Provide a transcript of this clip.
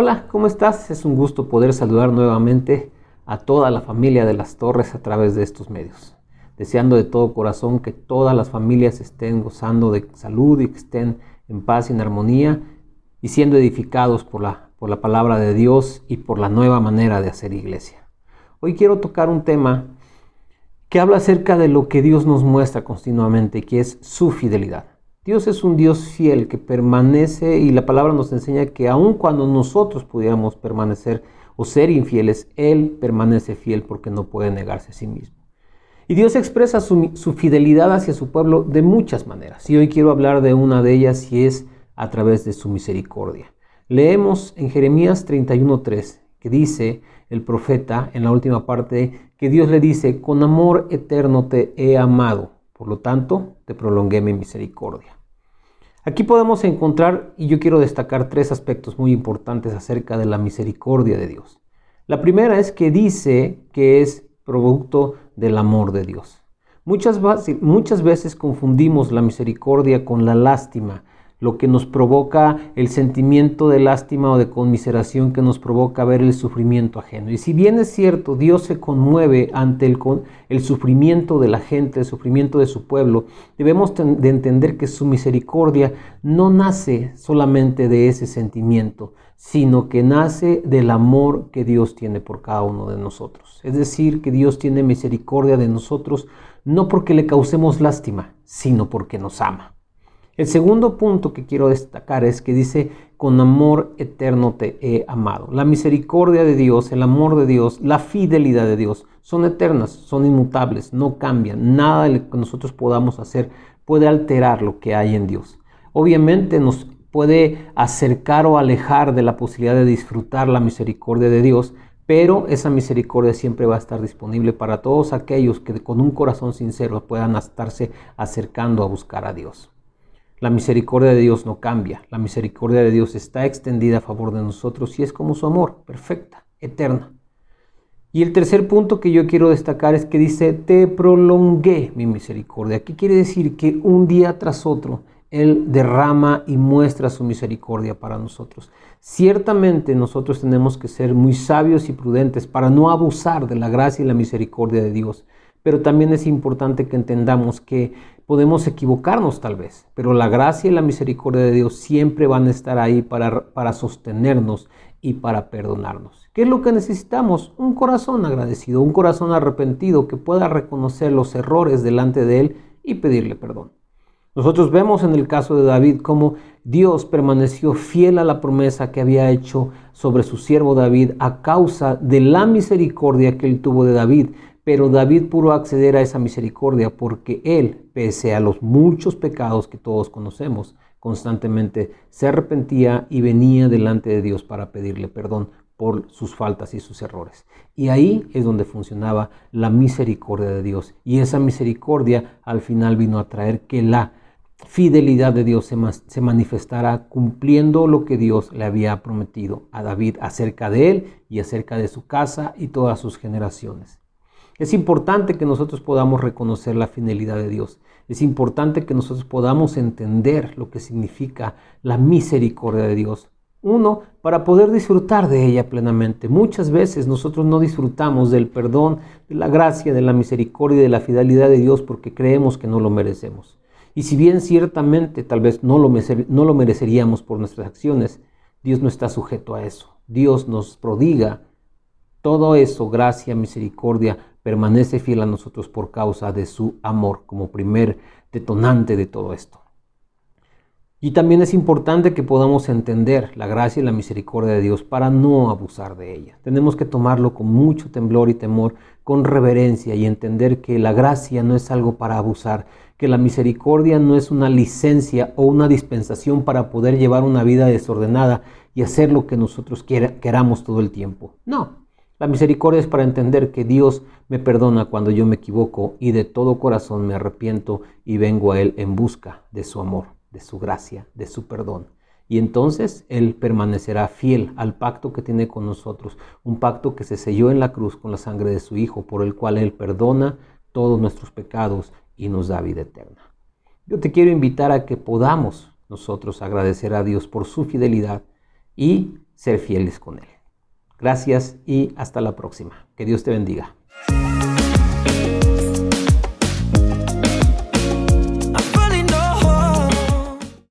Hola, ¿cómo estás? Es un gusto poder saludar nuevamente a toda la familia de las Torres a través de estos medios. Deseando de todo corazón que todas las familias estén gozando de salud y que estén en paz y en armonía y siendo edificados por la, por la palabra de Dios y por la nueva manera de hacer iglesia. Hoy quiero tocar un tema que habla acerca de lo que Dios nos muestra continuamente, que es su fidelidad. Dios es un Dios fiel que permanece y la palabra nos enseña que aun cuando nosotros pudiéramos permanecer o ser infieles, Él permanece fiel porque no puede negarse a sí mismo. Y Dios expresa su, fidelidad hacia su pueblo de muchas maneras. Y hoy quiero hablar de una de ellas y es a través de su misericordia. Leemos en Jeremías 31.3 que dice el profeta en la última parte que Dios le dice, con amor eterno te he amado, por lo tanto te prolongué mi misericordia. Aquí podemos encontrar, y yo quiero destacar tres aspectos muy importantes acerca de la misericordia de Dios. La primera es que dice que es producto del amor de Dios. Muchas, veces confundimos la misericordia con la lástima lo que nos provoca el sentimiento de lástima o de conmiseración que nos provoca ver el sufrimiento ajeno. Y si bien es cierto, Dios se conmueve ante el, el sufrimiento de la gente, el sufrimiento de su pueblo, debemos de entender que su misericordia no nace solamente de ese sentimiento, sino que nace del amor que Dios tiene por cada uno de nosotros. Es decir, que Dios tiene misericordia de nosotros no porque le causemos lástima, sino porque nos ama. El segundo punto que quiero destacar es que dice, con amor eterno te he amado. La misericordia de Dios, el amor de Dios, la fidelidad de Dios son eternas, son inmutables, no cambian. Nada de lo que nosotros podamos hacer puede alterar lo que hay en Dios. Obviamente nos puede acercar o alejar de la posibilidad de disfrutar la misericordia de Dios, pero esa misericordia siempre va a estar disponible para todos aquellos que con un corazón sincero puedan estarse acercando a buscar a Dios. La misericordia de Dios no cambia. La misericordia de Dios está extendida a favor de nosotros y es como su amor, perfecta, eterna. Y el tercer punto que yo quiero destacar es que dice, te prolongué mi misericordia. ¿Qué quiere decir? Que un día tras otro Él derrama y muestra su misericordia para nosotros. Ciertamente nosotros tenemos que ser muy sabios y prudentes para no abusar de la gracia y la misericordia de Dios. Pero también es importante que entendamos que podemos equivocarnos tal vez, pero la gracia y la misericordia de Dios siempre van a estar ahí para, para sostenernos y para perdonarnos. ¿Qué es lo que necesitamos? Un corazón agradecido, un corazón arrepentido que pueda reconocer los errores delante de Él y pedirle perdón. Nosotros vemos en el caso de David cómo Dios permaneció fiel a la promesa que había hecho sobre su siervo David a causa de la misericordia que él tuvo de David. Pero David pudo acceder a esa misericordia porque él, pese a los muchos pecados que todos conocemos, constantemente se arrepentía y venía delante de Dios para pedirle perdón por sus faltas y sus errores. Y ahí es donde funcionaba la misericordia de Dios. Y esa misericordia al final vino a traer que la fidelidad de Dios se, manifestara cumpliendo lo que Dios le había prometido a David acerca de él y acerca de su casa y todas sus generaciones. Es importante que nosotros podamos reconocer la fidelidad de Dios. Es importante que nosotros podamos entender lo que significa la misericordia de Dios. Uno, para poder disfrutar de ella plenamente. Muchas veces nosotros no disfrutamos del perdón, de la gracia, de la misericordia y de la fidelidad de Dios porque creemos que no lo merecemos. Y si bien ciertamente tal vez no lo, no lo mereceríamos por nuestras acciones, Dios no está sujeto a eso. Dios nos prodiga todo eso, gracia, misericordia, permanece fiel a nosotros por causa de su amor como primer detonante de todo esto. Y también es importante que podamos entender la gracia y la misericordia de Dios para no abusar de ella. Tenemos que tomarlo con mucho temblor y temor, con reverencia y entender que la gracia no es algo para abusar, que la misericordia no es una licencia o una dispensación para poder llevar una vida desordenada y hacer lo que nosotros queramos todo el tiempo. No, la misericordia es para entender que Dios me perdona cuando yo me equivoco y de todo corazón me arrepiento y vengo a Él en busca de su amor, de su gracia, de su perdón. Y entonces Él permanecerá fiel al pacto que tiene con nosotros, un pacto que se selló en la cruz con la sangre de su Hijo, por el cual Él perdona todos nuestros pecados y nos da vida eterna. Yo te quiero invitar a que podamos nosotros agradecer a Dios por su fidelidad y ser fieles con Él. Gracias y hasta la próxima. Que Dios te bendiga.